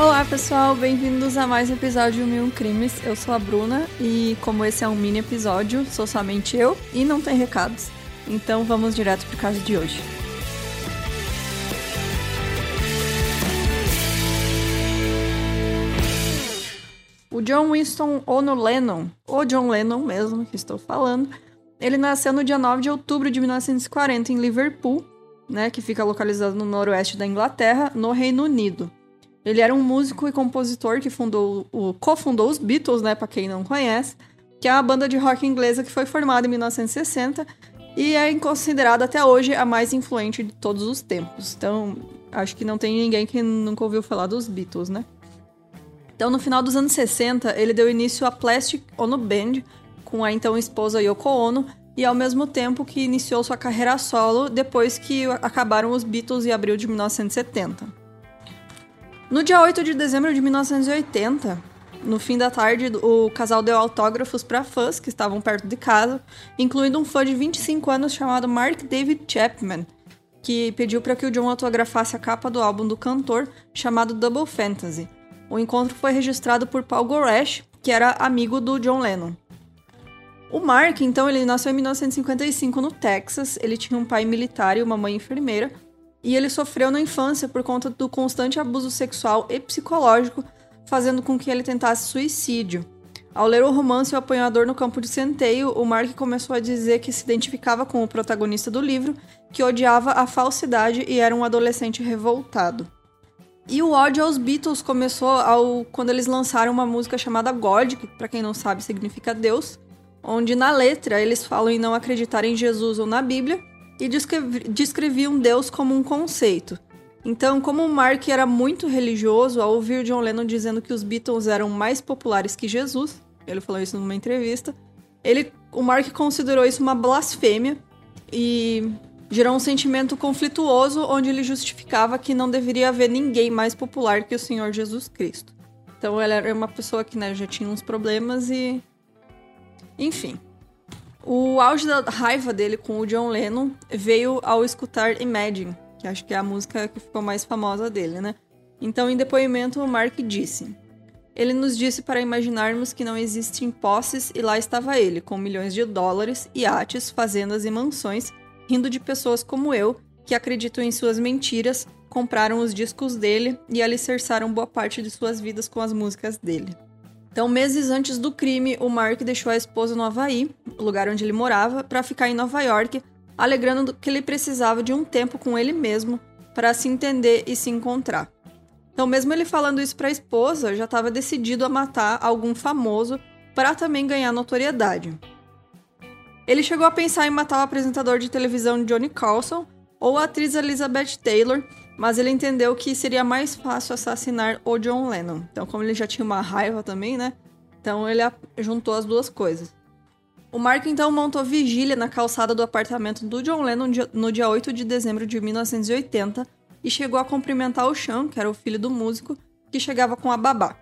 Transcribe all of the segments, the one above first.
Olá pessoal, bem-vindos a mais um episódio Mil Crimes. Eu sou a Bruna e como esse é um mini episódio, sou somente eu e não tem recados. Então vamos direto pro caso de hoje. O John Winston Ono Lennon, ou John Lennon mesmo, que estou falando, ele nasceu no dia 9 de outubro de 1940 em Liverpool, né, que fica localizado no noroeste da Inglaterra, no Reino Unido. Ele era um músico e compositor que fundou, o, cofundou os Beatles, né, para quem não conhece, que é uma banda de rock inglesa que foi formada em 1960 e é considerada até hoje a mais influente de todos os tempos. Então, acho que não tem ninguém que nunca ouviu falar dos Beatles, né? Então, no final dos anos 60, ele deu início à Plastic Ono Band, com a então esposa Yoko Ono, e ao mesmo tempo que iniciou sua carreira solo depois que acabaram os Beatles em abril de 1970. No dia 8 de dezembro de 1980, no fim da tarde, o casal deu autógrafos para fãs que estavam perto de casa, incluindo um fã de 25 anos chamado Mark David Chapman, que pediu para que o John autografasse a capa do álbum do cantor chamado Double Fantasy, o encontro foi registrado por Paul Goresh, que era amigo do John Lennon. O Mark, então, ele nasceu em 1955 no Texas. Ele tinha um pai militar e uma mãe enfermeira. E ele sofreu na infância por conta do constante abuso sexual e psicológico, fazendo com que ele tentasse suicídio. Ao ler o romance O Apanhador no Campo de Centeio, o Mark começou a dizer que se identificava com o protagonista do livro, que odiava a falsidade e era um adolescente revoltado. E o ódio aos Beatles começou ao, quando eles lançaram uma música chamada God, que para quem não sabe significa Deus, onde na letra eles falam em não acreditar em Jesus ou na Bíblia e descreviam Deus como um conceito. Então, como Mark era muito religioso, ao ouvir John Lennon dizendo que os Beatles eram mais populares que Jesus, ele falou isso numa entrevista, ele, o Mark considerou isso uma blasfêmia e gerou um sentimento conflituoso onde ele justificava que não deveria haver ninguém mais popular que o Senhor Jesus Cristo. Então ele era uma pessoa que né, já tinha uns problemas e. Enfim. O auge da raiva dele com o John Lennon veio ao escutar Imagine, que acho que é a música que ficou mais famosa dele, né? Então, em depoimento, o Mark disse: Ele nos disse para imaginarmos que não existem posses e lá estava ele, com milhões de dólares, iates, fazendas e mansões, rindo de pessoas como eu, que acreditam em suas mentiras, compraram os discos dele e alicerçaram boa parte de suas vidas com as músicas dele. Então, meses antes do crime, o Mark deixou a esposa no Havaí, lugar onde ele morava, para ficar em Nova York, alegando que ele precisava de um tempo com ele mesmo para se entender e se encontrar. Então, mesmo ele falando isso para a esposa, já estava decidido a matar algum famoso para também ganhar notoriedade. Ele chegou a pensar em matar o apresentador de televisão Johnny Carlson ou a atriz Elizabeth Taylor, mas ele entendeu que seria mais fácil assassinar o John Lennon. Então, como ele já tinha uma raiva também, né? Então ele juntou as duas coisas. O Mark então montou vigília na calçada do apartamento do John Lennon no dia 8 de dezembro de 1980 e chegou a cumprimentar o Sean, que era o filho do músico, que chegava com a babá.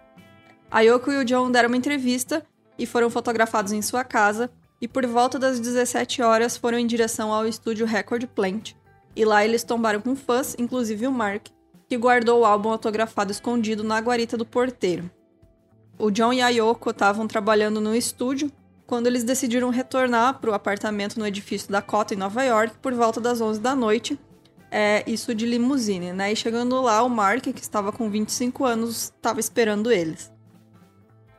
A Yoko e o John deram uma entrevista e foram fotografados em sua casa, e por volta das 17 horas foram em direção ao estúdio Record Plant. E lá eles tombaram com fãs, inclusive o Mark, que guardou o álbum autografado escondido na guarita do porteiro. O John e a Yoko estavam trabalhando no estúdio quando eles decidiram retornar para o apartamento no edifício da Cota, em Nova York, por volta das 11 da noite. É, isso de limusine, né? E chegando lá, o Mark, que estava com 25 anos, estava esperando eles.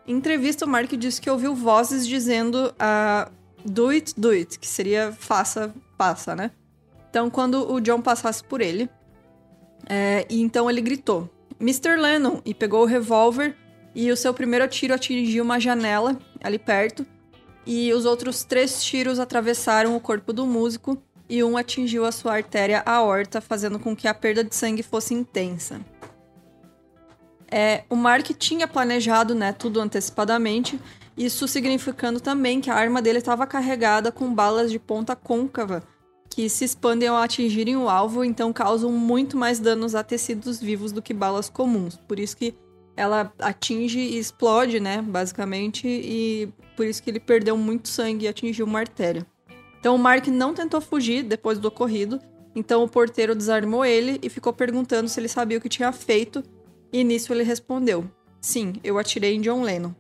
Em entrevista, o Mark disse que ouviu vozes dizendo uh, do it, do it, que seria faça, passa, né? Então, quando o John passasse por ele, é, e então ele gritou, Mr. Lennon, e pegou o revólver, e o seu primeiro tiro atingiu uma janela ali perto, e os outros três tiros atravessaram o corpo do músico, e um atingiu a sua artéria aorta, fazendo com que a perda de sangue fosse intensa. É, o Mark tinha planejado né, tudo antecipadamente, isso significando também que a arma dele estava carregada com balas de ponta côncava, que se expandem ao atingirem o alvo, então causam muito mais danos a tecidos vivos do que balas comuns. Por isso que ela atinge e explode, né, basicamente, e por isso que ele perdeu muito sangue e atingiu uma artéria. Então o Mark não tentou fugir depois do ocorrido, então o porteiro desarmou ele e ficou perguntando se ele sabia o que tinha feito E nisso ele respondeu: Sim, eu atirei em John Lennon.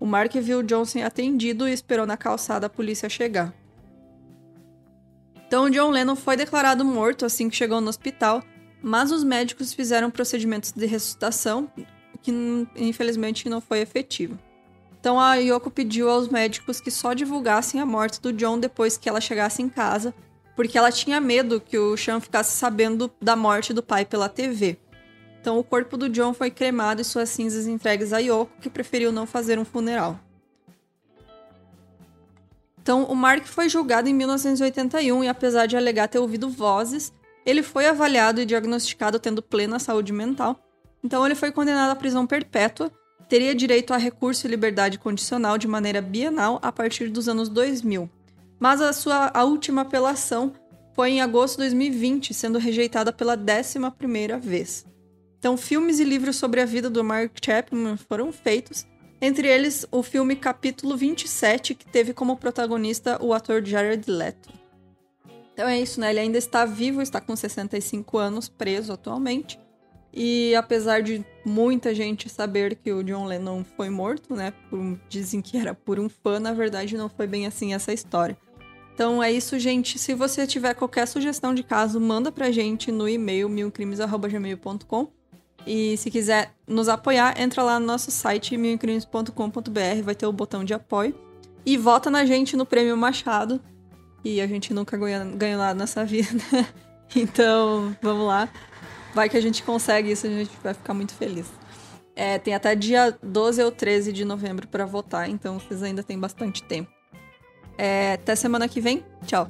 O Mark viu John sem atendido e esperou na calçada a polícia chegar. Então, John Lennon foi declarado morto assim que chegou no hospital, mas os médicos fizeram procedimentos de ressuscitação que infelizmente não foi efetivo. Então a Yoko pediu aos médicos que só divulgassem a morte do John depois que ela chegasse em casa, porque ela tinha medo que o Sean ficasse sabendo da morte do pai pela TV. Então o corpo do John foi cremado e suas cinzas entregues a Yoko, que preferiu não fazer um funeral. Então o Mark foi julgado em 1981 e apesar de alegar ter ouvido vozes, ele foi avaliado e diagnosticado tendo plena saúde mental. Então ele foi condenado à prisão perpétua, teria direito a recurso e liberdade condicional de maneira bienal a partir dos anos 2000. Mas a sua a última apelação foi em agosto de 2020, sendo rejeitada pela décima primeira vez. Então, filmes e livros sobre a vida do Mark Chapman foram feitos, entre eles o filme Capítulo 27, que teve como protagonista o ator Jared Leto. Então é isso, né? Ele ainda está vivo, está com 65 anos, preso atualmente. E apesar de muita gente saber que o John Lennon foi morto, né? Por, dizem que era por um fã, na verdade não foi bem assim essa história. Então é isso, gente. Se você tiver qualquer sugestão de caso, manda pra gente no e-mail milcrimes.gmail.com e se quiser nos apoiar, entra lá no nosso site milcrimes.com.br, vai ter o botão de apoio. E vota na gente no Prêmio Machado. E a gente nunca ganhou, nada nessa vida. então, vamos lá. Vai que a gente consegue isso, a gente vai ficar muito feliz. É, tem até dia 12 ou 13 de novembro para votar, então vocês ainda têm bastante tempo. É, até semana que vem. Tchau.